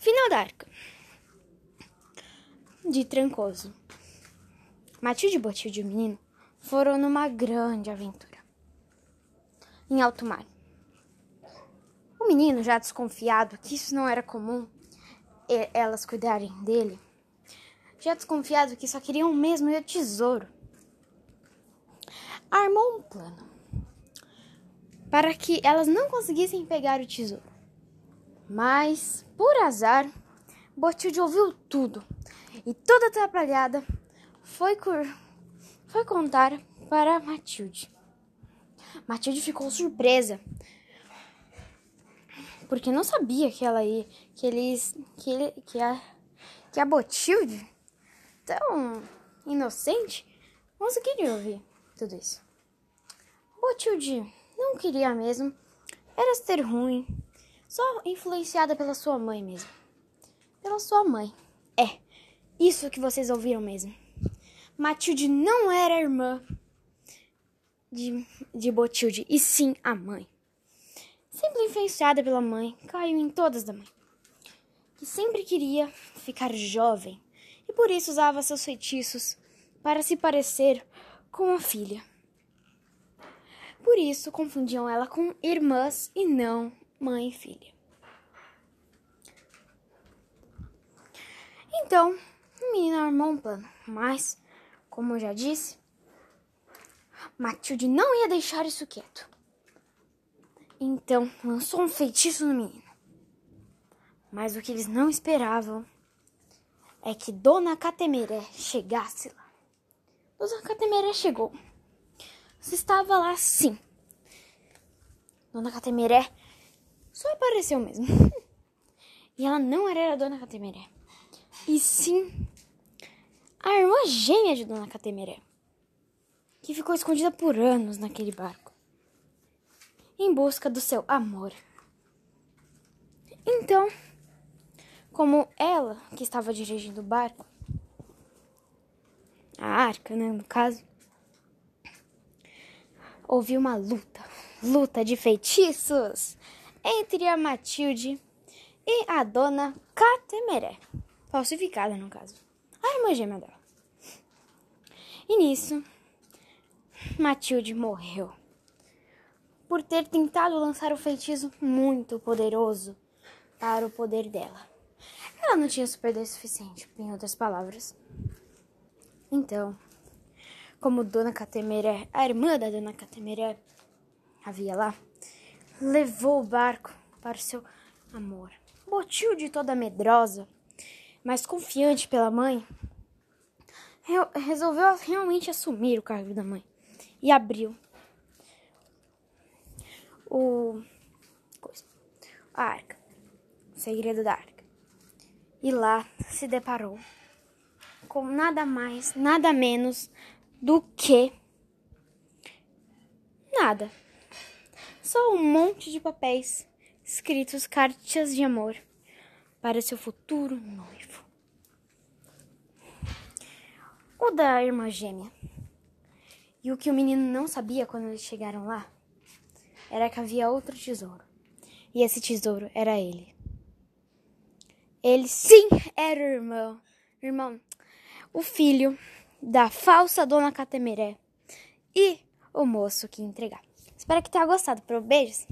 Final da arca. De Trancoso. Matilde, Botilde e o menino foram numa grande aventura. Em alto mar. O menino, já desconfiado que isso não era comum, elas cuidarem dele, já desconfiado que só queriam mesmo o tesouro, armou um plano para que elas não conseguissem pegar o tesouro. Mas, por azar, Botilde ouviu tudo e toda atrapalhada foi, cur... foi contar para Matilde. Matilde ficou surpresa porque não sabia que ela ia, que eles, que ele, que a, que a Botilde, tão inocente, conseguiria ouvir tudo isso. Botilde não queria mesmo, era ser ruim, só influenciada pela sua mãe mesmo. Pela sua mãe. É, isso que vocês ouviram mesmo. Matilde não era irmã de, de Botilde, e sim a mãe. Sempre influenciada pela mãe, caiu em todas da mãe. Que sempre queria ficar jovem e por isso usava seus feitiços para se parecer com a filha. Por isso confundiam ela com irmãs e não mãe e filha. Então, o menino armou um plano, mas, como eu já disse, Matilde não ia deixar isso quieto. Então, lançou um feitiço no menino. Mas o que eles não esperavam é que Dona Catemeré chegasse lá. Dona Catemeré chegou. Você estava lá sim. Dona Catemeré só apareceu mesmo. e ela não era a Dona Catemeré. E sim a irmã gêmea de Dona Catemeré. Que ficou escondida por anos naquele barco em busca do seu amor. Então, como ela que estava dirigindo o barco, a arca, né, no caso, houve uma luta, luta de feitiços entre a Matilde e a dona Catemeré, falsificada no caso, a irmã gêmea dela. E nisso, Matilde morreu por ter tentado lançar um feitiço muito poderoso para o poder dela. Ela não tinha superpoder suficiente, em outras palavras. Então, como Dona Catemeré, a irmã da Dona Catemeré, havia lá, levou o barco para o seu amor. de toda medrosa, mas confiante pela mãe, resolveu realmente assumir o cargo da mãe e abriu o a arca, o segredo da arca. E lá se deparou com nada mais, nada menos do que nada. Só um monte de papéis escritos cartas de amor para seu futuro noivo. O da irmã gêmea. E o que o menino não sabia quando eles chegaram lá era que havia outro tesouro. E esse tesouro era ele. Ele sim era o irmão, irmão, o filho da falsa dona Catemeré e o moço que ia entregar. Espero que tenha gostado. Beijos.